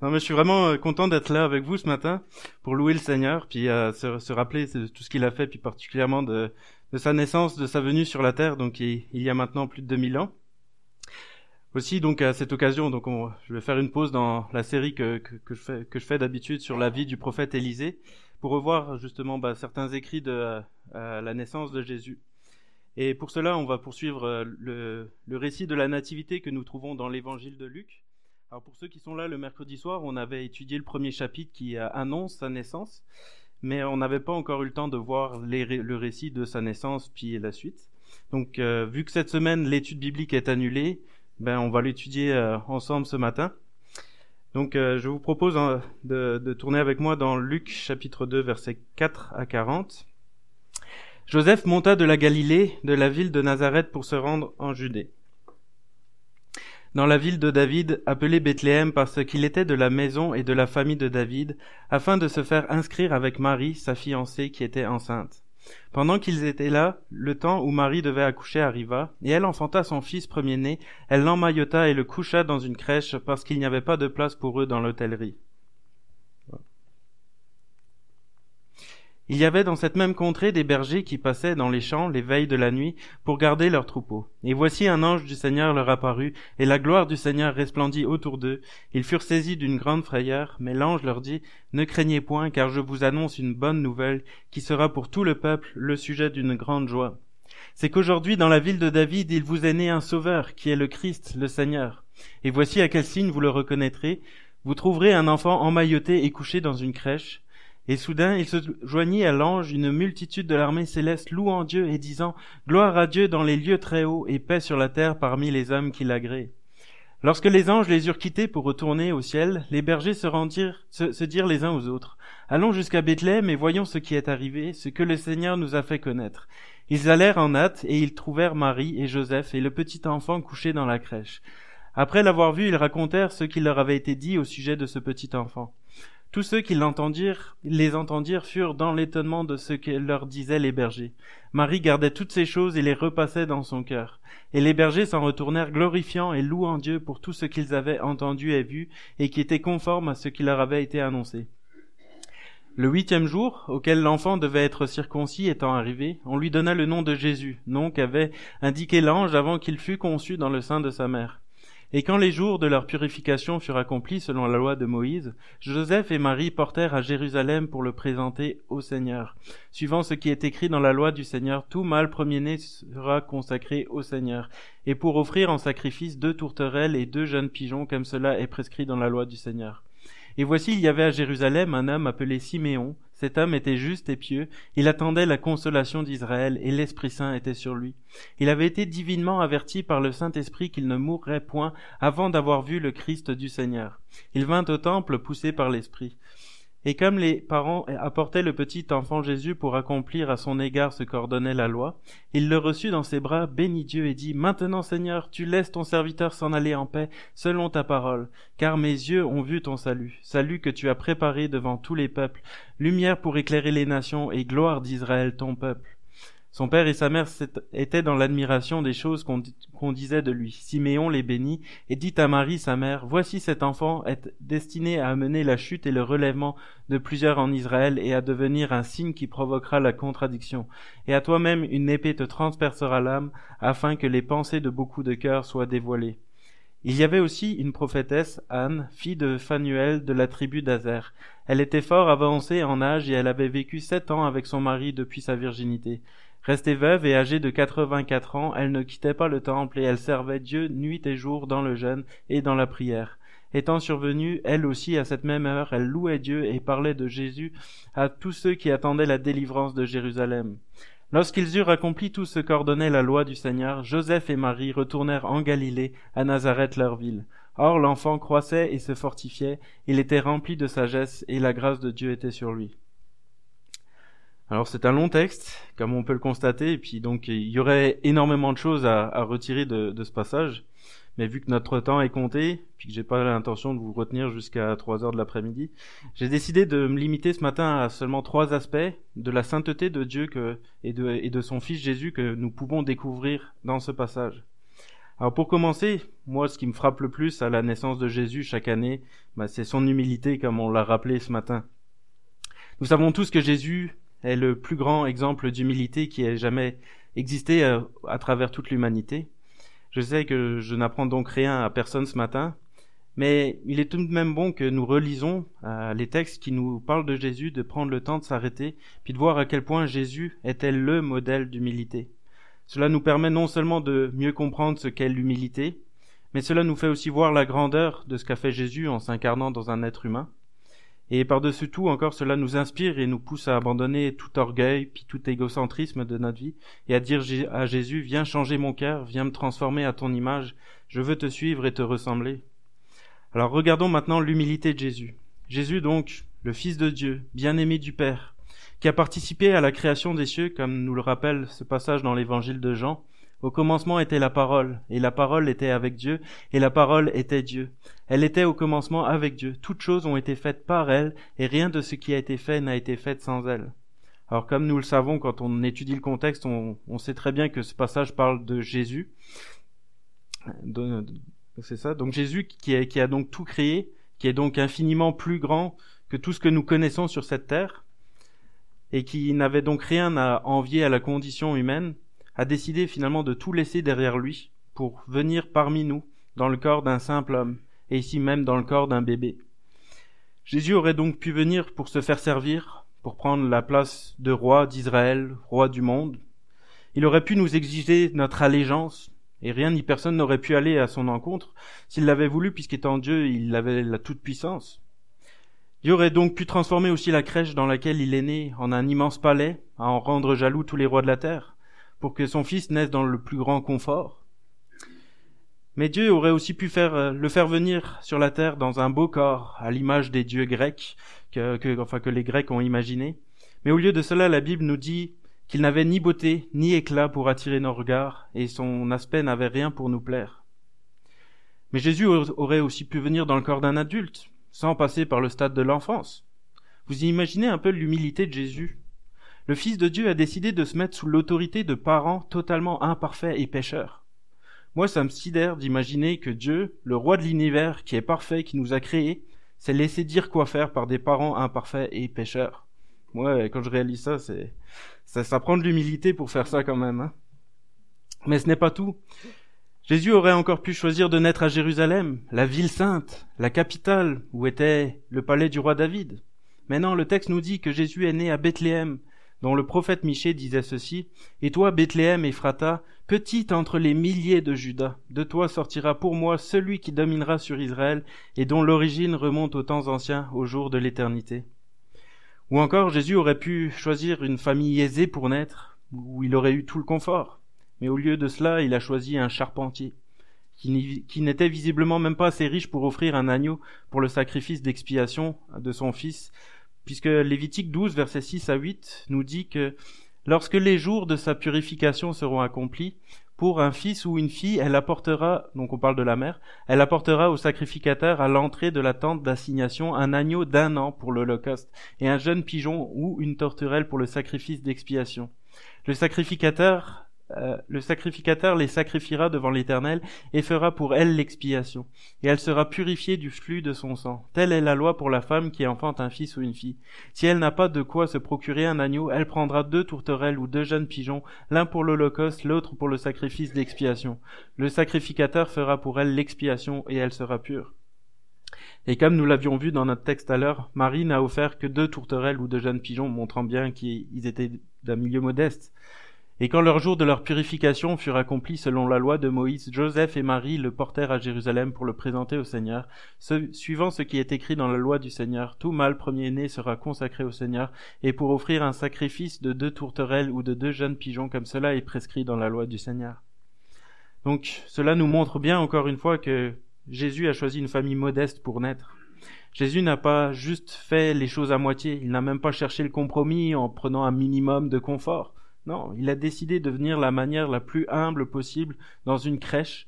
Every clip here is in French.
Non, mais je suis vraiment euh, content d'être là avec vous ce matin pour louer le Seigneur, puis euh, se, rappeler de tout ce qu'il a fait, puis particulièrement de, sa naissance, de sa venue sur la terre, donc il, y a maintenant plus de 2000 ans. Aussi, donc à cette occasion, donc on, je vais faire une pause dans la série que, que, je fais, d'habitude sur la vie du prophète Élisée, pour revoir justement bah, certains écrits de la naissance de Jésus. Et pour cela, on va poursuivre euh, le récit de la nativité que nous trouvons dans l'évangile de Luc. Alors pour ceux qui sont là le mercredi soir, on avait étudié le premier chapitre qui annonce sa naissance, mais on n'avait pas encore eu le temps de voir le récit de sa naissance puis la suite. Donc euh, vu que cette semaine l'étude biblique est annulée, ben on va l'étudier euh, ensemble ce matin. Donc euh, je vous propose hein, de, de, tourner avec moi dans Luc chapitre 2 versets 4 à 40. Joseph monta de la Galilée, de la ville de Nazareth pour se rendre en Judée dans la ville de David, appelée Bethléem parce qu'il était de la maison et de la famille de David, afin de se faire inscrire avec Marie, sa fiancée, qui était enceinte. Pendant qu'ils étaient là, le temps où Marie devait accoucher arriva, et elle enfanta son fils premier-né, elle l'emmaillota et le coucha dans une crèche parce qu'il n'y avait pas de place pour eux dans l'hôtellerie. Il y avait dans cette même contrée des bergers qui passaient dans les champs les veilles de la nuit pour garder leurs troupeaux. Et voici un ange du Seigneur leur apparut, et la gloire du Seigneur resplendit autour d'eux. Ils furent saisis d'une grande frayeur, mais l'ange leur dit, Ne craignez point, car je vous annonce une bonne nouvelle, qui sera pour tout le peuple le sujet d'une grande joie. C'est qu'aujourd'hui dans la ville de David il vous est né un sauveur, qui est le Christ, le Seigneur. Et voici à quel signe vous le reconnaîtrez. Vous trouverez un enfant emmailloté et couché dans une crèche. Et soudain, il se joignit à l'ange une multitude de l'armée céleste louant Dieu et disant Gloire à Dieu dans les lieux très hauts et paix sur la terre parmi les hommes qui l'agréent. Lorsque les anges les eurent quittés pour retourner au ciel, les bergers se dirent les uns aux autres Allons jusqu'à Bethléem et voyons ce qui est arrivé, ce que le Seigneur nous a fait connaître. Ils allèrent en hâte et ils trouvèrent Marie et Joseph et le petit enfant couché dans la crèche. Après l'avoir vu, ils racontèrent ce qui leur avait été dit au sujet de ce petit enfant. Tous ceux qui l'entendirent, les entendirent furent dans l'étonnement de ce que leur disaient les bergers. Marie gardait toutes ces choses et les repassait dans son cœur. Et les bergers s'en retournèrent glorifiant et louant Dieu pour tout ce qu'ils avaient entendu et vu, et qui était conforme à ce qui leur avait été annoncé. Le huitième jour, auquel l'enfant devait être circoncis étant arrivé, on lui donna le nom de Jésus, nom qu'avait indiqué l'ange avant qu'il fût conçu dans le sein de sa mère. Et quand les jours de leur purification furent accomplis selon la loi de Moïse, Joseph et Marie portèrent à Jérusalem pour le présenter au Seigneur. Suivant ce qui est écrit dans la loi du Seigneur, tout mâle premier-né sera consacré au Seigneur, et pour offrir en sacrifice deux tourterelles et deux jeunes pigeons, comme cela est prescrit dans la loi du Seigneur. Et voici il y avait à Jérusalem un homme appelé Siméon, cet homme était juste et pieux, il attendait la consolation d'Israël, et l'Esprit Saint était sur lui. Il avait été divinement averti par le Saint-Esprit qu'il ne mourrait point avant d'avoir vu le Christ du Seigneur. Il vint au temple poussé par l'Esprit. Et comme les parents apportaient le petit enfant Jésus pour accomplir à son égard ce qu'ordonnait la loi, il le reçut dans ses bras, bénit Dieu et dit, Maintenant Seigneur, tu laisses ton serviteur s'en aller en paix, selon ta parole, car mes yeux ont vu ton salut, salut que tu as préparé devant tous les peuples, lumière pour éclairer les nations et gloire d'Israël ton peuple. Son père et sa mère étaient dans l'admiration des choses qu'on disait de lui. Siméon les bénit et dit à Marie sa mère, Voici cet enfant est destiné à amener la chute et le relèvement de plusieurs en Israël et à devenir un signe qui provoquera la contradiction. Et à toi-même une épée te transpercera l'âme afin que les pensées de beaucoup de cœurs soient dévoilées. Il y avait aussi une prophétesse, Anne, fille de Phanuel de la tribu d'Azer. Elle était fort avancée en âge et elle avait vécu sept ans avec son mari depuis sa virginité. Restée veuve et âgée de quatre-vingt-quatre ans, elle ne quittait pas le temple et elle servait Dieu nuit et jour dans le jeûne et dans la prière. Étant survenue, elle aussi, à cette même heure, elle louait Dieu et parlait de Jésus à tous ceux qui attendaient la délivrance de Jérusalem. Lorsqu'ils eurent accompli tout ce qu'ordonnait la loi du Seigneur, Joseph et Marie retournèrent en Galilée, à Nazareth leur ville. Or l'enfant croissait et se fortifiait, il était rempli de sagesse, et la grâce de Dieu était sur lui. Alors c'est un long texte, comme on peut le constater, et puis donc il y aurait énormément de choses à, à retirer de, de, ce passage. Mais vu que notre temps est compté, puis que j'ai pas l'intention de vous retenir jusqu'à 3 heures de l'après-midi, j'ai décidé de me limiter ce matin à seulement trois aspects de la sainteté de Dieu que, et, de, et de son Fils Jésus que nous pouvons découvrir dans ce passage. Alors pour commencer, moi ce qui me frappe le plus à la naissance de Jésus chaque année, bah, c'est son humilité comme on l'a rappelé ce matin. Nous savons tous que Jésus est le plus grand exemple d'humilité qui ait jamais existé à, euh, à travers toute l'humanité. Je sais que je n'apprends donc rien à personne ce matin, mais il est tout de même bon que nous relisons euh, les textes qui nous parlent de Jésus, de prendre le temps de s'arrêter, puis de voir à quel point Jésus était le modèle d'humilité. Cela nous permet non seulement de mieux comprendre ce qu'est l'humilité, mais cela nous fait aussi voir la grandeur de ce qu'a fait Jésus en s'incarnant dans un être humain. Et par-dessus tout, encore, cela nous inspire et nous pousse à abandonner tout orgueil, puis tout égocentrisme de notre vie, et à dire à Jésus, viens changer mon cœur, viens me transformer à ton image, je veux te suivre et te ressembler. Alors regardons maintenant l'humilité de Jésus. Jésus donc, le Fils de Dieu, bien-aimé du Père, qui a participé à la création des cieux, comme nous le rappelle ce passage dans l'évangile de Jean. Au commencement était la parole, et la parole était avec Dieu, et la parole était Dieu. Elle était au commencement avec Dieu. Toutes choses ont été faites par elle, et rien de ce qui a été fait n'a été fait sans elle. Alors comme nous le savons quand on étudie le contexte, on, sait très bien que ce passage parle de Jésus, c'est ça. Donc Jésus qui, a donc tout créé, qui est donc infiniment plus grand que tout ce que nous connaissons sur cette terre, et qui n'avait donc rien à envier à la condition humaine, a décidé finalement de tout laisser derrière lui pour venir parmi nous dans le corps d'un simple homme, et ici même dans le corps d'un bébé. Jésus aurait donc pu venir pour se faire servir, pour prendre la place de roi d'Israël, roi du monde. Il aurait pu nous exiger notre allégeance, et rien ni personne n'aurait pu aller à son encontre s'il l'avait voulu, puisqu'étant Dieu, il avait la toute-puissance. Dieu aurait donc pu transformer aussi la crèche dans laquelle il est né en un immense palais, à en rendre jaloux tous les rois de la terre, pour que son fils naisse dans le plus grand confort. Mais Dieu aurait aussi pu faire, euh, le faire venir sur la terre dans un beau corps, à l'image des dieux grecs, que, enfin, que les Grecs ont imaginé. Mais au lieu de cela, la Bible nous dit qu'il n'avait ni beauté ni éclat pour attirer nos regards, et son aspect n'avait rien pour nous plaire. Mais Jésus aurait aussi pu venir dans le corps d'un adulte, sans passer par le stade de l'enfance. Vous imaginez un peu l'humilité de Jésus. Le Fils de Dieu a décidé de se mettre sous l'autorité de parents totalement imparfaits et pécheurs. Moi, ça me sidère d'imaginer que Dieu, le roi de l'univers, qui est parfait, qui nous a créés, s'est laissé dire quoi faire par des parents imparfaits et pécheurs. Moi, quand je réalise ça, c'est, ça, ça prend de l'humilité pour faire ça quand même. Hein. Mais ce n'est pas tout. Jésus aurait encore pu choisir de naître à Jérusalem, la ville sainte, la capitale, où était le palais du roi David. Maintenant, le texte nous dit que Jésus est né à Bethléem, dont le prophète Michée disait ceci, Et toi, Bethléem, Ephrata, petite entre les milliers de Judas, de toi sortira pour moi celui qui dominera sur Israël, et dont l'origine remonte aux temps anciens, au jour de l'éternité. Ou encore, Jésus aurait pu choisir une famille aisée pour naître, où il aurait eu tout le confort. Mais au lieu de cela, il a choisi un charpentier, qui n'était visiblement même pas assez riche pour offrir un agneau pour le sacrifice d'expiation de son fils, puisque Lévitique 12, versets 6 à 8, nous dit que lorsque les jours de sa purification seront accomplis, pour un fils ou une fille, elle apportera, donc on parle de la mère, elle apportera au sacrificateur à l'entrée de la tente d'assignation un agneau d'un an pour l'holocauste et un jeune pigeon ou une torturelle pour le sacrifice d'expiation. Le sacrificateur euh, le sacrificateur les sacrifiera devant l'Éternel et fera pour elle l'expiation, et elle sera purifiée du flux de son sang. Telle est la loi pour la femme qui enfante un fils ou une fille. Si elle n'a pas de quoi se procurer un agneau, elle prendra deux tourterelles ou deux jeunes pigeons, l'un pour l'Holocauste, l'autre pour le sacrifice d'expiation. Le sacrificateur fera pour elle l'expiation et elle sera pure. Et comme nous l'avions vu dans notre texte à l'heure, Marie n'a offert que deux tourterelles ou deux jeunes pigeons, montrant bien qu'ils étaient d'un milieu modeste. Et quand leur jour de leur purification furent accomplis selon la loi de Moïse, Joseph et Marie le portèrent à Jérusalem pour le présenter au Seigneur. suivant ce qui est écrit dans la loi du Seigneur, tout mâle premier-né sera consacré au Seigneur, et pour offrir un sacrifice de deux tourterelles ou de deux jeunes pigeons, comme cela est prescrit dans la loi du Seigneur. Donc, cela nous montre bien encore une fois que Jésus a choisi une famille modeste pour naître. Jésus n'a pas juste fait les choses à moitié, il n'a même pas cherché le compromis en prenant un minimum de confort. Non, il a décidé de venir la manière la plus humble possible dans une crèche,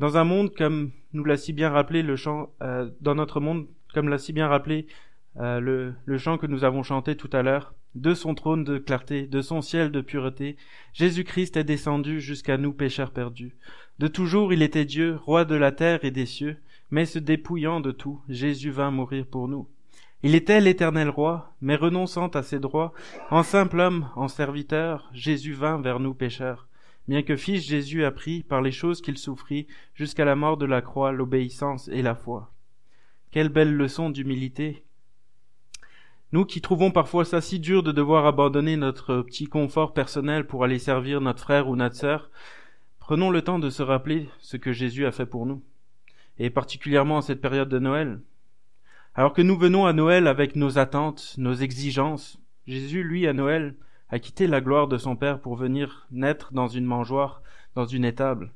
dans un monde comme nous l'a si bien rappelé le chant, euh, dans notre monde, comme l'a si bien rappelé euh, le, le chant que nous avons chanté tout à l'heure, de son trône de clarté, de son ciel de pureté, Jésus-Christ est descendu jusqu'à nous pécheurs perdus. De toujours il était Dieu, roi de la terre et des cieux, mais se dépouillant de tout, Jésus vint mourir pour nous. Il était l'éternel roi, mais renonçant à ses droits, en simple homme, en serviteur, Jésus vint vers nous pécheurs. Bien que fils Jésus apprit, par les choses qu'il souffrit, jusqu'à la mort de la croix, l'obéissance et la foi. Quelle belle leçon d'humilité. Nous qui trouvons parfois ça si dur de devoir abandonner notre petit confort personnel pour aller servir notre frère ou notre sœur, prenons le temps de se rappeler ce que Jésus a fait pour nous, et particulièrement en cette période de Noël. Alors que nous venons à Noël avec nos attentes, nos exigences, Jésus, lui, à Noël, a quitté la gloire de son Père pour venir naître dans une mangeoire, dans une étable.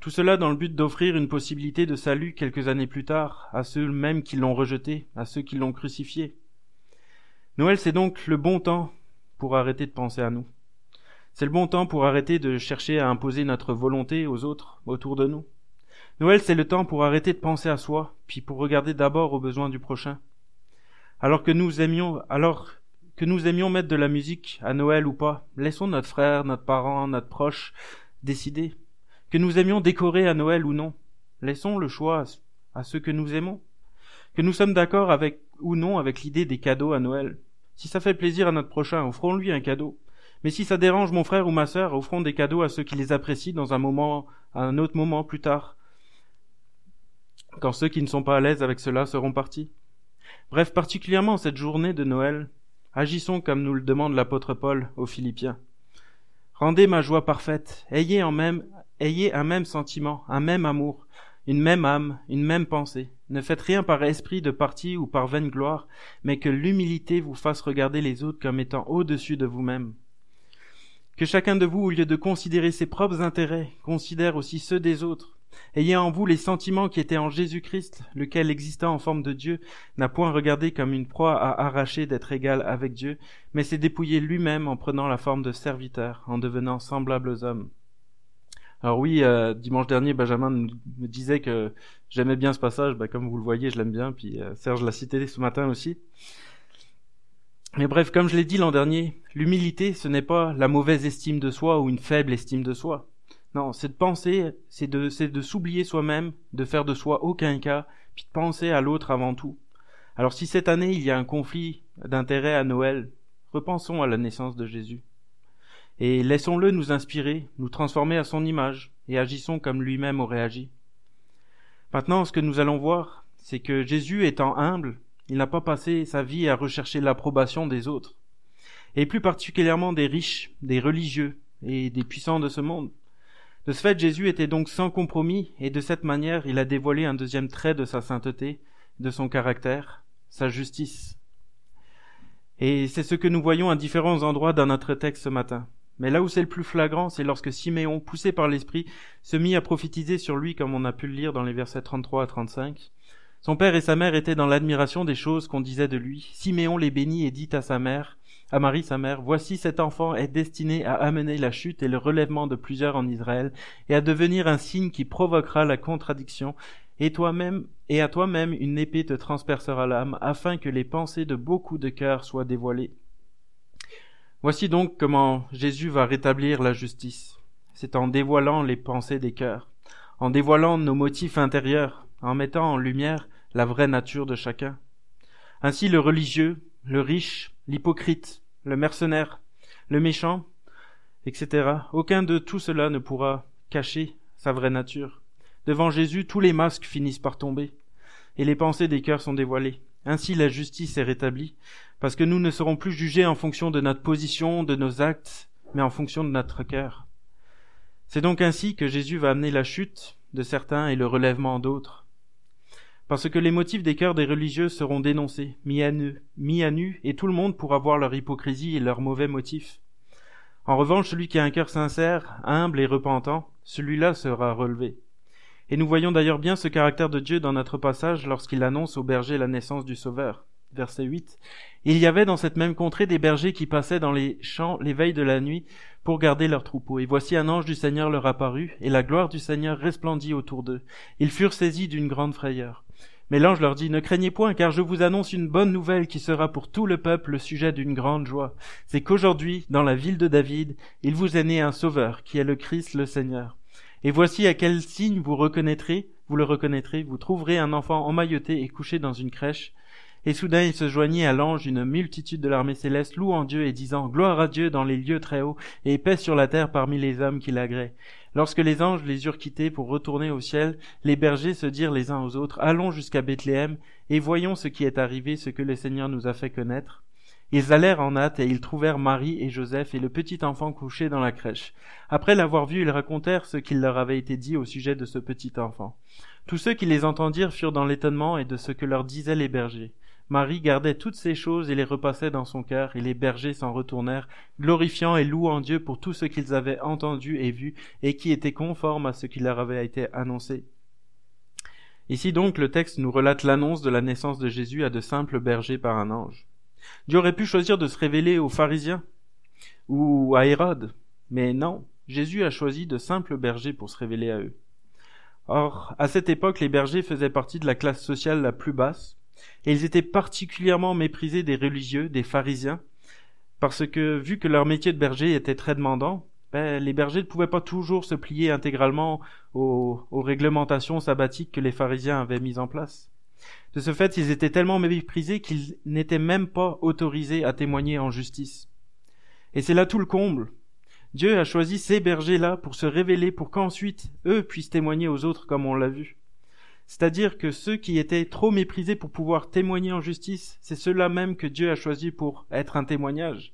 Tout cela dans le but d'offrir une possibilité de salut quelques années plus tard à ceux mêmes qui l'ont rejeté, à ceux qui l'ont crucifié. Noël, c'est donc le bon temps pour arrêter de penser à nous. C'est le bon temps pour arrêter de chercher à imposer notre volonté aux autres autour de nous. Noël, c'est le temps pour arrêter de penser à soi, puis pour regarder d'abord aux besoins du prochain. Alors que nous aimions, alors que nous aimions mettre de la musique à Noël ou pas, laissons notre frère, notre parent, notre proche décider. Que nous aimions décorer à Noël ou non, laissons le choix à ceux que nous aimons. Que nous sommes d'accord avec ou non avec l'idée des cadeaux à Noël. Si ça fait plaisir à notre prochain, offrons-lui un cadeau. Mais si ça dérange mon frère ou ma sœur, offrons des cadeaux à ceux qui les apprécient dans un moment, à un autre moment plus tard quand ceux qui ne sont pas à l'aise avec cela seront partis. Bref, particulièrement cette journée de Noël, agissons comme nous le demande l'apôtre Paul aux Philippiens. Rendez ma joie parfaite, ayez en même, ayez un même sentiment, un même amour, une même âme, une même pensée. Ne faites rien par esprit de parti ou par vaine gloire, mais que l'humilité vous fasse regarder les autres comme étant au-dessus de vous-même. Que chacun de vous, au lieu de considérer ses propres intérêts, considère aussi ceux des autres. Ayez en vous les sentiments qui étaient en Jésus-Christ, lequel existant en forme de Dieu, n'a point regardé comme une proie à arracher d'être égal avec Dieu, mais s'est dépouillé lui-même en prenant la forme de serviteur, en devenant semblable aux hommes. Alors oui, euh, dimanche dernier, Benjamin me disait que j'aimais bien ce passage, bah, comme vous le voyez, je l'aime bien, puis euh, Serge l'a cité ce matin aussi. Mais bref, comme je l'ai dit l'an dernier, l'humilité, ce n'est pas la mauvaise estime de soi ou une faible estime de soi. Non, c'est de penser, c'est de, s'oublier soi-même, de faire de soi aucun cas, puis de penser à l'autre avant tout. Alors si cette année il y a un conflit d'intérêt à Noël, repensons à la naissance de Jésus. Et laissons-le nous inspirer, nous transformer à son image, et agissons comme lui-même aurait agi. Maintenant, ce que nous allons voir, c'est que Jésus étant humble, il n'a pas passé sa vie à rechercher l'approbation des autres, et plus particulièrement des riches, des religieux et des puissants de ce monde. De ce fait, Jésus était donc sans compromis, et de cette manière, il a dévoilé un deuxième trait de sa sainteté, de son caractère, sa justice. Et c'est ce que nous voyons à différents endroits dans notre texte ce matin. Mais là où c'est le plus flagrant, c'est lorsque Siméon, poussé par l'Esprit, se mit à prophétiser sur lui comme on a pu le lire dans les versets 33 à 35. Son père et sa mère étaient dans l'admiration des choses qu'on disait de lui. Siméon les bénit et dit à sa mère, à Marie sa mère, Voici cet enfant est destiné à amener la chute et le relèvement de plusieurs en Israël, et à devenir un signe qui provoquera la contradiction, et toi-même, et à toi-même une épée te transpercera l'âme, afin que les pensées de beaucoup de cœurs soient dévoilées. Voici donc comment Jésus va rétablir la justice. C'est en dévoilant les pensées des cœurs, en dévoilant nos motifs intérieurs, en mettant en lumière la vraie nature de chacun. Ainsi le religieux, le riche, l'hypocrite, le mercenaire, le méchant, etc. Aucun de tout cela ne pourra cacher sa vraie nature. Devant Jésus, tous les masques finissent par tomber, et les pensées des cœurs sont dévoilées. Ainsi la justice est rétablie, parce que nous ne serons plus jugés en fonction de notre position, de nos actes, mais en fonction de notre cœur. C'est donc ainsi que Jésus va amener la chute de certains et le relèvement d'autres parce que les motifs des cœurs des religieux seront dénoncés, mis à nu, mis à nu, et tout le monde pourra voir leur hypocrisie et leurs mauvais motifs. En revanche, celui qui a un cœur sincère, humble et repentant, celui-là sera relevé. Et nous voyons d'ailleurs bien ce caractère de Dieu dans notre passage lorsqu'il annonce au berger la naissance du Sauveur. Verset 8. Il y avait dans cette même contrée des bergers qui passaient dans les champs les veilles de la nuit pour garder leurs troupeaux. Et voici un ange du Seigneur leur apparut, et la gloire du Seigneur resplendit autour d'eux. Ils furent saisis d'une grande frayeur. Mais l'ange leur dit, Ne craignez point, car je vous annonce une bonne nouvelle qui sera pour tout le peuple le sujet d'une grande joie. C'est qu'aujourd'hui, dans la ville de David, il vous est né un sauveur, qui est le Christ le Seigneur. Et voici à quel signe vous reconnaîtrez, vous le reconnaîtrez, vous trouverez un enfant emmailloté et couché dans une crèche. Et soudain il se joignit à l'ange une multitude de l'armée céleste, louant Dieu et disant Gloire à Dieu dans les lieux très hauts, et paix sur la terre parmi les hommes qui l'agréent. Lorsque les anges les eurent quittés pour retourner au ciel, les bergers se dirent les uns aux autres, Allons jusqu'à Bethléem, et voyons ce qui est arrivé, ce que le Seigneur nous a fait connaître. Ils allèrent en hâte, et ils trouvèrent Marie et Joseph et le petit enfant couché dans la crèche. Après l'avoir vu, ils racontèrent ce qu'il leur avait été dit au sujet de ce petit enfant. Tous ceux qui les entendirent furent dans l'étonnement et de ce que leur disaient les bergers. Marie gardait toutes ces choses et les repassait dans son cœur, et les bergers s'en retournèrent, glorifiant et louant Dieu pour tout ce qu'ils avaient entendu et vu, et qui était conforme à ce qui leur avait été annoncé. Ici donc le texte nous relate l'annonce de la naissance de Jésus à de simples bergers par un ange. Dieu aurait pu choisir de se révéler aux pharisiens ou à Hérode, mais non, Jésus a choisi de simples bergers pour se révéler à eux. Or, à cette époque, les bergers faisaient partie de la classe sociale la plus basse, et ils étaient particulièrement méprisés des religieux, des pharisiens, parce que vu que leur métier de berger était très demandant, ben, les bergers ne pouvaient pas toujours se plier intégralement aux, aux, réglementations sabbatiques que les pharisiens avaient mises en place. De ce fait, ils étaient tellement méprisés qu'ils n'étaient même pas autorisés à témoigner en justice. Et c'est là tout le comble. Dieu a choisi ces bergers-là pour se révéler, pour qu'ensuite eux puissent témoigner aux autres comme on l'a vu. C'est-à-dire que ceux qui étaient trop méprisés pour pouvoir témoigner en justice, c'est ceux-là même que Dieu a choisi pour être un témoignage.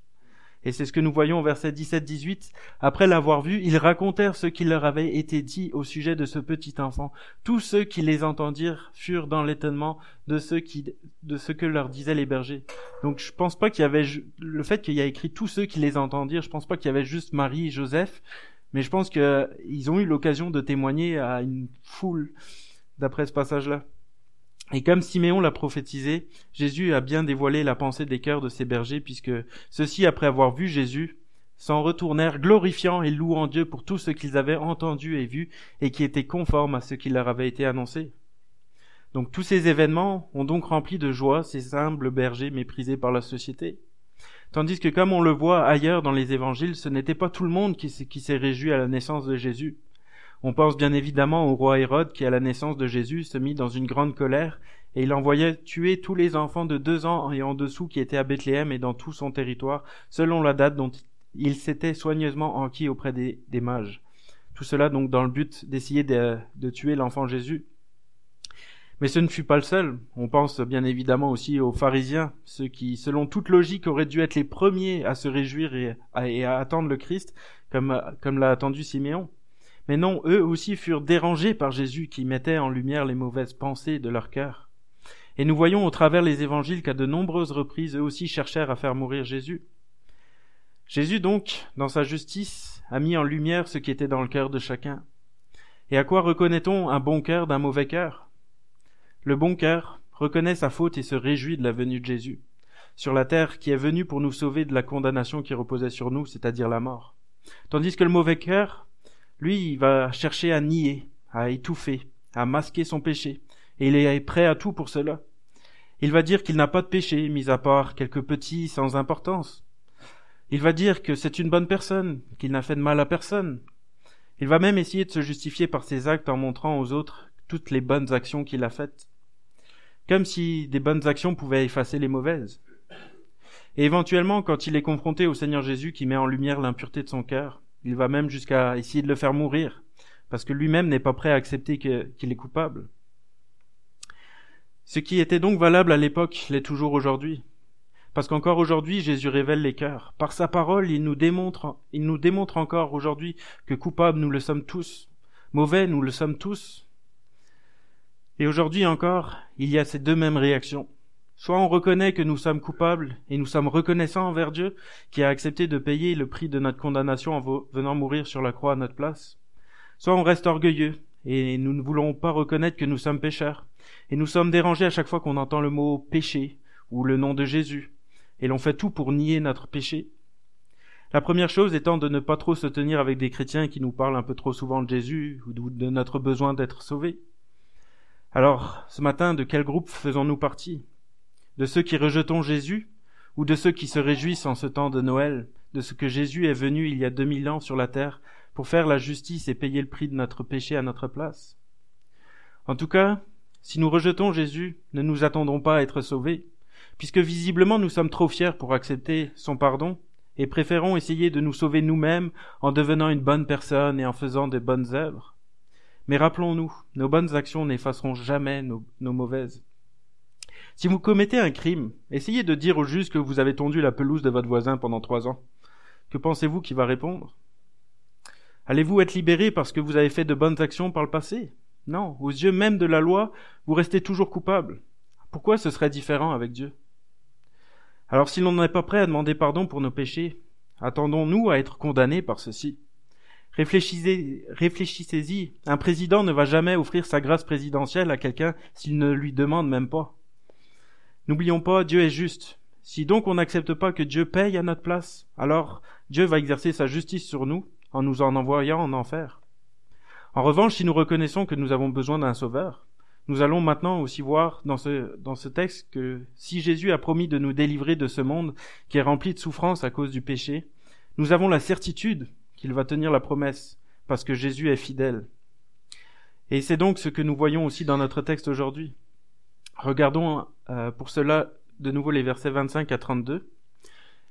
Et c'est ce que nous voyons au verset 17-18. Après l'avoir vu, ils racontèrent ce qui leur avait été dit au sujet de ce petit enfant. Tous ceux qui les entendirent furent dans l'étonnement de ce qui, de ce que leur disaient les bergers. Donc je pense pas qu'il y avait, le fait qu'il y a écrit tous ceux qui les entendirent, je pense pas qu'il y avait juste Marie et Joseph, mais je pense qu'ils ont eu l'occasion de témoigner à une foule d'après ce passage-là. Et comme Siméon l'a prophétisé, Jésus a bien dévoilé la pensée des cœurs de ses bergers, puisque ceux-ci, après avoir vu Jésus, s'en retournèrent glorifiant et louant Dieu pour tout ce qu'ils avaient entendu et vu, et qui était conforme à ce qui leur avait été annoncé. Donc tous ces événements ont donc rempli de joie ces humbles bergers méprisés par la société. Tandis que comme on le voit ailleurs dans les évangiles, ce n'était pas tout le monde qui s'est réjoui à la naissance de Jésus. On pense bien évidemment au roi Hérode qui, à la naissance de Jésus, se mit dans une grande colère, et il envoya tuer tous les enfants de deux ans et en dessous qui étaient à Bethléem et dans tout son territoire, selon la date dont il s'était soigneusement enquis auprès des, mages. Tout cela donc dans le but d'essayer de, tuer l'enfant Jésus. Mais ce ne fut pas le seul. On pense bien évidemment aussi aux pharisiens, ceux qui, selon toute logique, auraient dû être les premiers à se réjouir et à, attendre le Christ, comme l'a attendu Siméon. Mais non, eux aussi furent dérangés par Jésus qui mettait en lumière les mauvaises pensées de leur cœur. Et nous voyons au travers les évangiles qu'à de nombreuses reprises eux aussi cherchèrent à faire mourir Jésus. Jésus donc, dans sa justice, a mis en lumière ce qui était dans le cœur de chacun. Et à quoi reconnaît-on un bon cœur d'un mauvais cœur? Le bon cœur reconnaît sa faute et se réjouit de la venue de Jésus, sur la terre qui est venue pour nous sauver de la condamnation qui reposait sur nous, c'est-à-dire la mort. Tandis que le mauvais cœur lui, il va chercher à nier, à étouffer, à masquer son péché, et il est prêt à tout pour cela. Il va dire qu'il n'a pas de péché, mis à part quelques petits sans importance. Il va dire que c'est une bonne personne, qu'il n'a fait de mal à personne. Il va même essayer de se justifier par ses actes en montrant aux autres toutes les bonnes actions qu'il a faites. Comme si des bonnes actions pouvaient effacer les mauvaises. Et éventuellement, quand il est confronté au Seigneur Jésus qui met en lumière l'impureté de son cœur, il va même jusqu'à essayer de le faire mourir, parce que lui-même n'est pas prêt à accepter qu'il est coupable. Ce qui était donc valable à l'époque l'est toujours aujourd'hui. Parce qu'encore aujourd'hui, Jésus révèle les cœurs. Par sa parole, il nous démontre, il nous démontre encore aujourd'hui que coupables nous le sommes tous. Mauvais nous le sommes tous. Et aujourd'hui encore, il y a ces deux mêmes réactions. Soit on reconnaît que nous sommes coupables et nous sommes reconnaissants envers Dieu qui a accepté de payer le prix de notre condamnation en venant mourir sur la croix à notre place. Soit on reste orgueilleux et nous ne voulons pas reconnaître que nous sommes pécheurs. Et nous sommes dérangés à chaque fois qu'on entend le mot péché ou le nom de Jésus. Et l'on fait tout pour nier notre péché. La première chose étant de ne pas trop se tenir avec des chrétiens qui nous parlent un peu trop souvent de Jésus ou de notre besoin d'être sauvés. Alors, ce matin, de quel groupe faisons-nous partie? De ceux qui rejetons Jésus ou de ceux qui se réjouissent en ce temps de Noël de ce que Jésus est venu il y a deux mille ans sur la terre pour faire la justice et payer le prix de notre péché à notre place En tout cas, si nous rejetons Jésus, ne nous attendons pas à être sauvés, puisque visiblement nous sommes trop fiers pour accepter son pardon et préférons essayer de nous sauver nous-mêmes en devenant une bonne personne et en faisant de bonnes œuvres. Mais rappelons-nous, nos bonnes actions n'effaceront jamais nos, mauvaises. Si vous commettez un crime, essayez de dire au juge que vous avez tondu la pelouse de votre voisin pendant trois ans. Que pensez-vous qu'il va répondre? Allez-vous être libéré parce que vous avez fait de bonnes actions par le passé? Non, aux yeux même de la loi, vous restez toujours coupable. Pourquoi ce serait différent avec Dieu? Alors si l'on n'est pas prêt à demander pardon pour nos péchés, attendons-nous à être condamnés par ceci Réfléchissez, réfléchissez-y. Un président ne va jamais offrir sa grâce présidentielle à quelqu'un s'il ne lui demande même pas. N'oublions pas, Dieu est juste. Si donc on n'accepte pas que Dieu paye à notre place, alors Dieu va exercer sa justice sur nous en nous en envoyant en enfer. En revanche, si nous reconnaissons que nous avons besoin d'un sauveur, nous allons maintenant aussi voir dans ce, dans ce texte que si Jésus a promis de nous délivrer de ce monde qui est rempli de souffrance à cause du péché, nous avons la certitude qu'il va tenir la promesse, parce que Jésus est fidèle. Et c'est donc ce que nous voyons aussi dans notre texte aujourd'hui. Regardons euh, pour cela de nouveau les versets 25 à 32.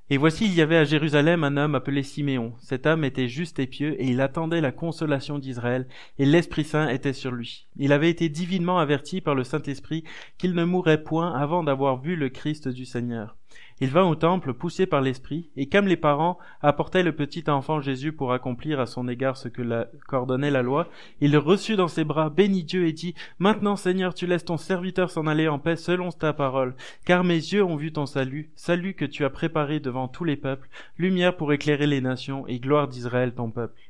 Et voici, il y avait à Jérusalem un homme appelé Siméon. Cet homme était juste et pieux, et il attendait la consolation d'Israël, et l'Esprit Saint était sur lui. Il avait été divinement averti par le Saint-Esprit qu'il ne mourrait point avant d'avoir vu le Christ du Seigneur. Il vint au temple poussé par l'Esprit, et comme les parents apportaient le petit enfant Jésus pour accomplir à son égard ce que la, qu'ordonnait la loi, il le reçut dans ses bras, bénit Dieu et dit, Maintenant Seigneur, tu laisses ton serviteur s'en aller en paix selon ta parole, car mes yeux ont vu ton salut, salut que tu as préparé devant tous les peuples, lumière pour éclairer les nations et gloire d'Israël ton peuple.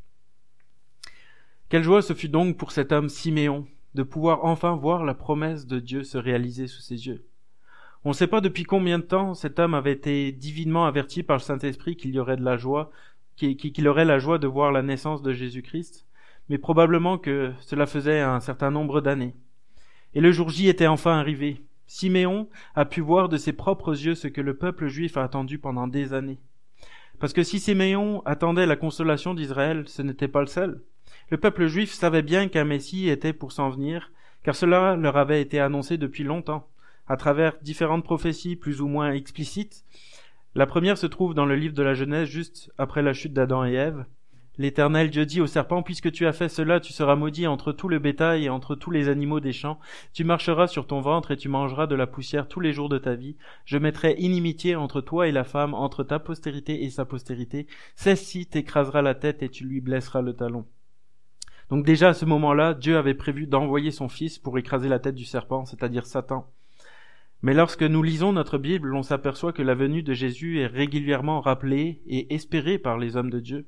Quelle joie ce fut donc pour cet homme Siméon de pouvoir enfin voir la promesse de Dieu se réaliser sous ses yeux. On ne sait pas depuis combien de temps cet homme avait été divinement averti par le Saint-Esprit qu'il y aurait de la joie, qu'il aurait la joie de voir la naissance de Jésus-Christ, mais probablement que cela faisait un certain nombre d'années. Et le jour J était enfin arrivé. Siméon a pu voir de ses propres yeux ce que le peuple juif a attendu pendant des années. Parce que si Siméon attendait la consolation d'Israël, ce n'était pas le seul. Le peuple juif savait bien qu'un Messie était pour s'en venir, car cela leur avait été annoncé depuis longtemps à travers différentes prophéties plus ou moins explicites. La première se trouve dans le livre de la Genèse juste après la chute d'Adam et Ève. L'Éternel Dieu dit au serpent, puisque tu as fait cela, tu seras maudit entre tout le bétail et entre tous les animaux des champs. Tu marcheras sur ton ventre et tu mangeras de la poussière tous les jours de ta vie. Je mettrai inimitié entre toi et la femme, entre ta postérité et sa postérité. Celle-ci t'écrasera la tête et tu lui blesseras le talon. Donc déjà à ce moment-là, Dieu avait prévu d'envoyer son fils pour écraser la tête du serpent, c'est-à-dire Satan. Mais lorsque nous lisons notre Bible, on s'aperçoit que la venue de Jésus est régulièrement rappelée et espérée par les hommes de Dieu.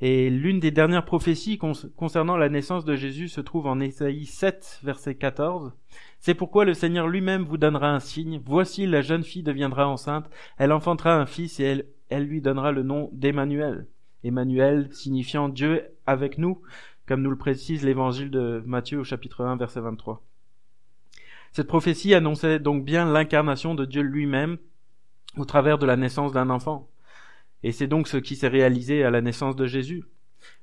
Et l'une des dernières prophéties concernant la naissance de Jésus se trouve en Ésaïe 7, verset 14. C'est pourquoi le Seigneur lui-même vous donnera un signe. Voici la jeune fille deviendra enceinte, elle enfantera un fils et elle, lui donnera le nom d'Emmanuel. Emmanuel signifiant Dieu avec nous, comme nous le précise l'évangile de Matthieu au chapitre 1, verset 23. Cette prophétie annonçait donc bien l'incarnation de Dieu lui-même au travers de la naissance d'un enfant. Et c'est donc ce qui s'est réalisé à la naissance de Jésus.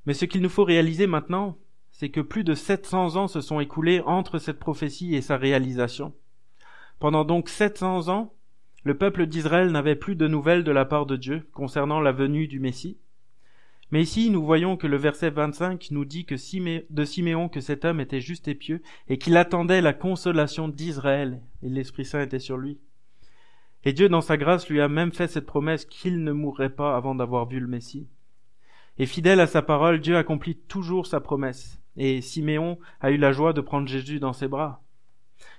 Mais ce qu'il nous faut réaliser maintenant, c'est que plus de 700 ans se sont écoulés entre cette prophétie et sa réalisation. Pendant donc 700 ans, le peuple d'Israël n'avait plus de nouvelles de la part de Dieu concernant la venue du Messie. Mais ici, nous voyons que le verset 25 nous dit que de Siméon que cet homme était juste et pieux et qu'il attendait la consolation d'Israël et l'Esprit Saint était sur lui. Et Dieu, dans sa grâce, lui a même fait cette promesse qu'il ne mourrait pas avant d'avoir vu le Messie. Et fidèle à sa parole, Dieu accomplit toujours sa promesse. Et Siméon a eu la joie de prendre Jésus dans ses bras.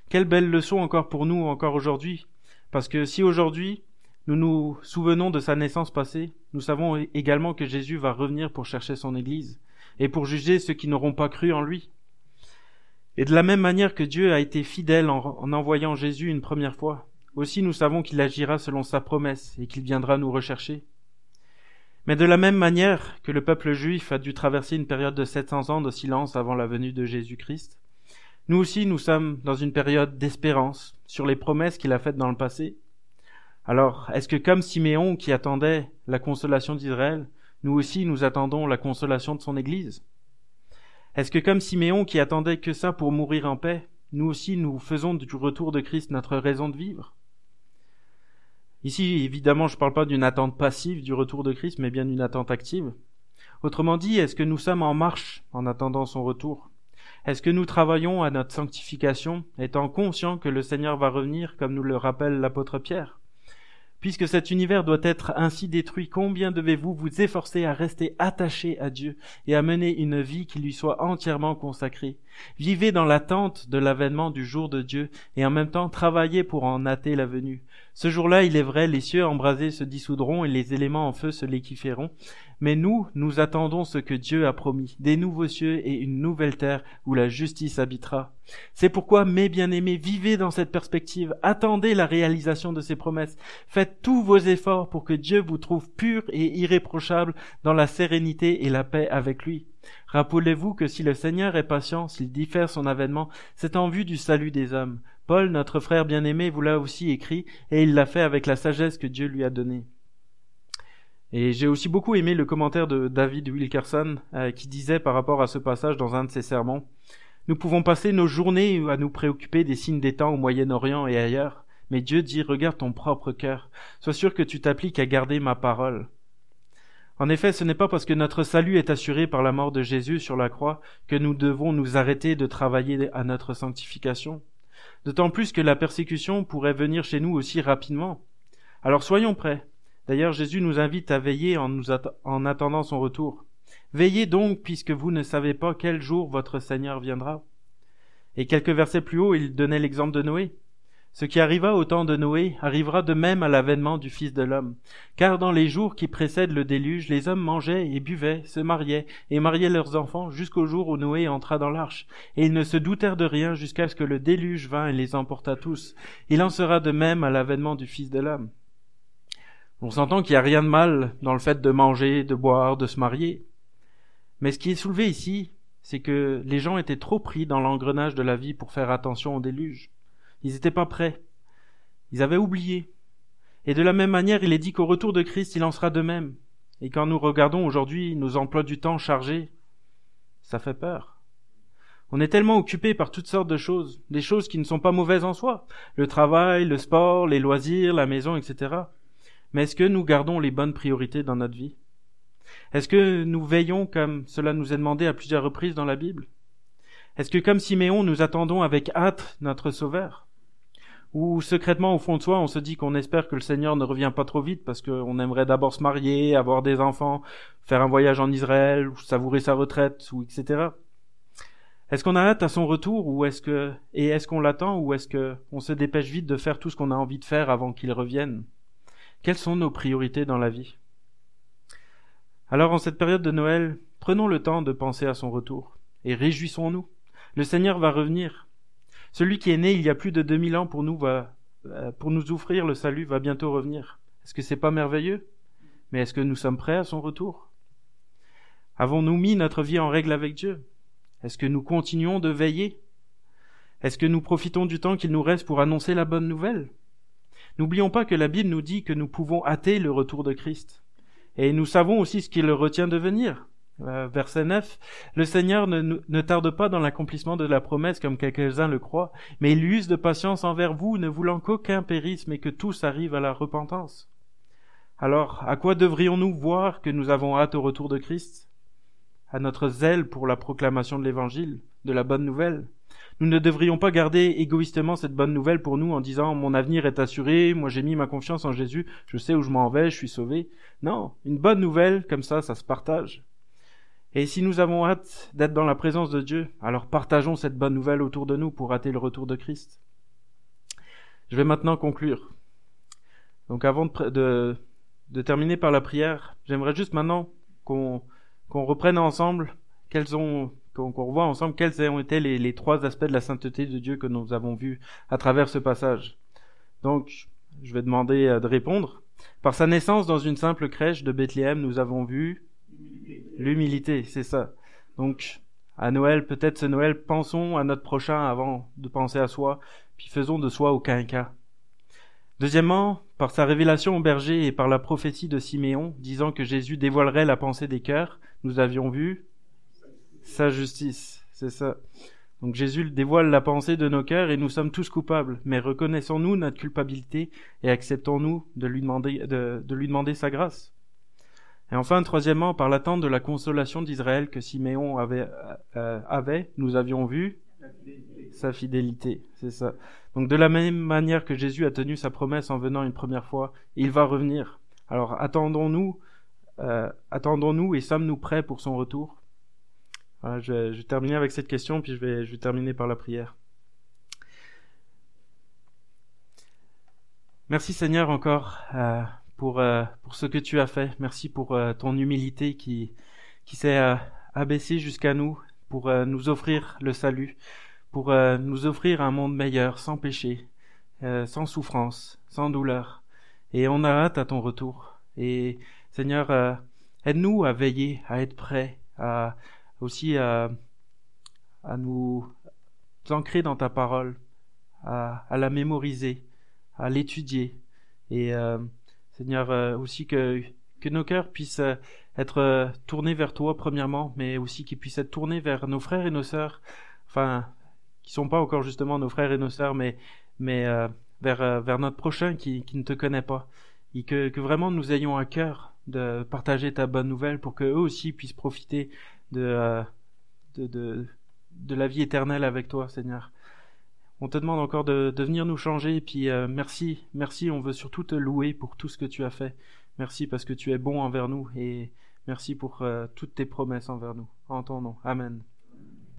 Quelle belle leçon encore pour nous, encore aujourd'hui. Parce que si aujourd'hui, nous nous souvenons de sa naissance passée. Nous savons également que Jésus va revenir pour chercher son Église et pour juger ceux qui n'auront pas cru en lui. Et de la même manière que Dieu a été fidèle en, envoyant Jésus une première fois, aussi nous savons qu'il agira selon sa promesse et qu'il viendra nous rechercher. Mais de la même manière que le peuple juif a dû traverser une période de 700 ans de silence avant la venue de Jésus-Christ, Nous aussi, nous sommes dans une période d'espérance sur les promesses qu'il a faites dans le passé. Alors, est-ce que comme Siméon qui attendait la consolation d'Israël, nous aussi nous attendons la consolation de son Église? Est-ce que comme Siméon qui attendait que ça pour mourir en paix, nous aussi nous faisons du retour de Christ notre raison de vivre? Ici, évidemment, je ne parle pas d'une attente passive du retour de Christ, mais bien d'une attente active. Autrement dit, est-ce que nous sommes en marche en attendant son retour? Est-ce que nous travaillons à notre sanctification, étant conscients que le Seigneur va revenir, comme nous le rappelle l'apôtre Pierre? Puisque cet univers doit être ainsi détruit, combien devez-vous vous efforcer à rester attaché à Dieu et à mener une vie qui lui soit entièrement consacrée? Vivez dans l'attente de l'avènement du jour de Dieu et en même temps travaillez pour en hâter la venue. Ce jour-là, il est vrai, les cieux embrasés se dissoudront et les éléments en feu se liquifieront, mais nous, nous attendons ce que Dieu a promis, des nouveaux cieux et une nouvelle terre où la justice habitera. C'est pourquoi, mes bien-aimés, vivez dans cette perspective, attendez la réalisation de ces promesses, faites tous vos efforts pour que Dieu vous trouve pur et irréprochable dans la sérénité et la paix avec lui. Rappelez-vous que si le Seigneur est patient, s'il diffère son avènement, c'est en vue du salut des hommes. Paul, notre frère bien-aimé, vous l'a aussi écrit, et il l'a fait avec la sagesse que Dieu lui a donnée. Et j'ai aussi beaucoup aimé le commentaire de David Wilkerson euh, qui disait par rapport à ce passage dans un de ses sermons Nous pouvons passer nos journées à nous préoccuper des signes des temps au Moyen-Orient et ailleurs, mais Dieu dit Regarde ton propre cœur, sois sûr que tu t'appliques à garder ma parole. En effet, ce n'est pas parce que notre salut est assuré par la mort de Jésus sur la croix que nous devons nous arrêter de travailler à notre sanctification. D'autant plus que la persécution pourrait venir chez nous aussi rapidement. Alors soyons prêts. D'ailleurs, Jésus nous invite à veiller en, en attendant son retour. Veillez donc, puisque vous ne savez pas quel jour votre Seigneur viendra. Et quelques versets plus haut, il donnait l'exemple de Noé. Ce qui arriva au temps de Noé arrivera de même à l'avènement du Fils de l'homme. Car dans les jours qui précèdent le déluge, les hommes mangeaient et buvaient, se mariaient et mariaient leurs enfants jusqu'au jour où Noé entra dans l'arche. Et ils ne se doutèrent de rien jusqu'à ce que le déluge vînt et les emporta tous. Il en sera de même à l'avènement du Fils de l'homme. On s'entend qu'il n'y a rien de mal dans le fait de manger, de boire, de se marier. Mais ce qui est soulevé ici, c'est que les gens étaient trop pris dans l'engrenage de la vie pour faire attention au déluge. Ils n'étaient pas prêts. Ils avaient oublié. Et de la même manière, il est dit qu'au retour de Christ, il en sera de même. Et quand nous regardons aujourd'hui nos emplois du temps chargés, ça fait peur. On est tellement occupé par toutes sortes de choses, des choses qui ne sont pas mauvaises en soi, le travail, le sport, les loisirs, la maison, etc. Mais est-ce que nous gardons les bonnes priorités dans notre vie? Est-ce que nous veillons comme cela nous est demandé à plusieurs reprises dans la Bible? Est-ce que comme Siméon, nous attendons avec hâte notre Sauveur? Ou secrètement au fond de soi, on se dit qu'on espère que le Seigneur ne revient pas trop vite parce qu'on aimerait d'abord se marier, avoir des enfants, faire un voyage en Israël, ou savourer sa retraite, ou etc. Est-ce qu'on a hâte à son retour ou est-ce que et est-ce qu'on l'attend ou est-ce que on se dépêche vite de faire tout ce qu'on a envie de faire avant qu'il revienne? Quelles sont nos priorités dans la vie? Alors en cette période de Noël, prenons le temps de penser à son retour et réjouissons-nous. Le Seigneur va revenir. Celui qui est né il y a plus de 2000 ans pour nous va euh, pour nous offrir le salut va bientôt revenir. Est-ce que c'est pas merveilleux? Mais est-ce que nous sommes prêts à son retour? Avons-nous mis notre vie en règle avec Dieu? Est-ce que nous continuons de veiller? Est-ce que nous profitons du temps qu'il nous reste pour annoncer la bonne nouvelle? N'oublions pas que la Bible nous dit que nous pouvons hâter le retour de Christ. Et nous savons aussi ce qui le retient de venir. Euh, verset 9, le Seigneur ne, ne tarde pas dans l'accomplissement de la promesse comme quelques-uns le croient, mais il use de patience envers vous, ne voulant qu'aucun périsse, mais que tous arrivent à la repentance. Alors, à quoi devrions-nous voir que nous avons hâte au retour de Christ? À notre zèle pour la proclamation de l'Évangile, de la bonne nouvelle, nous ne devrions pas garder égoïstement cette bonne nouvelle pour nous en disant mon avenir est assuré, moi j'ai mis ma confiance en Jésus, je sais où je m'en vais, je suis sauvé. Non, une bonne nouvelle, comme ça, ça se partage. Et si nous avons hâte d'être dans la présence de Dieu, alors partageons cette bonne nouvelle autour de nous pour hâter le retour de Christ. Je vais maintenant conclure. Donc avant de, de, terminer par la prière, j'aimerais juste maintenant qu'on qu'on reprenne ensemble quels ont qu'on revoit ensemble quels ont été les, les, trois aspects de la sainteté de Dieu que nous avons vus à travers ce passage. Donc, je vais demander euh, de répondre. Par sa naissance dans une simple crèche de Bethléem, nous avons vu l'humilité, c'est ça. Donc, à Noël, peut-être ce Noël, pensons à notre prochain avant de penser à soi, puis faisons de soi aucun cas. Deuxièmement, par sa révélation au berger et par la prophétie de Siméon, disant que Jésus dévoilerait la pensée des cœurs, nous avions vu sa justice. C'est ça. Donc Jésus dévoile la pensée de nos cœurs et nous sommes tous coupables. Mais reconnaissons-nous notre culpabilité et acceptons-nous de de, lui demander sa grâce. Et enfin, troisièmement, par l'attente de la consolation d'Israël que Siméon avait, euh, avait, nous avions vu sa fidélité. C'est ça. Donc de la même manière que Jésus a tenu sa promesse en venant une première fois, il va revenir. Alors attendons-nous, euh, attendons-nous et sommes-nous prêts pour son retour? Je, vais, terminer avec cette question, puis je vais, je vais terminer par la prière. Merci Seigneur encore euh, pour, euh, pour ce que tu as fait. Merci pour euh, ton humilité qui, qui s'est abaissée jusqu'à nous pour nous offrir le salut, pour nous offrir un monde meilleur, sans péché, sans souffrance, sans douleur. Et on a hâte à ton retour. Et Seigneur, aide-nous à veiller, à être prêts, à, aussi à, nous ancrer dans ta parole, à, la mémoriser, à l'étudier. Euh, Seigneur, euh, aussi que, nos cœurs puissent euh, être tournés vers toi premièrement, mais aussi qu'ils puissent être tournés vers nos frères et nos sœurs, enfin, qui sont pas encore justement nos frères et nos sœurs, mais, mais vers, notre prochain qui, ne te connaît pas. Et que, vraiment nous ayons à cœur de partager ta bonne nouvelle pour qu'eux aussi puissent profiter euh, de, la vie éternelle avec toi, Seigneur. On te demande encore de, venir nous changer, et puis euh, merci, merci, on veut surtout te louer pour tout ce que tu as fait. Merci parce que tu es bon envers nous, et merci pour euh, toutes tes promesses envers nous. En ton nom. Amen.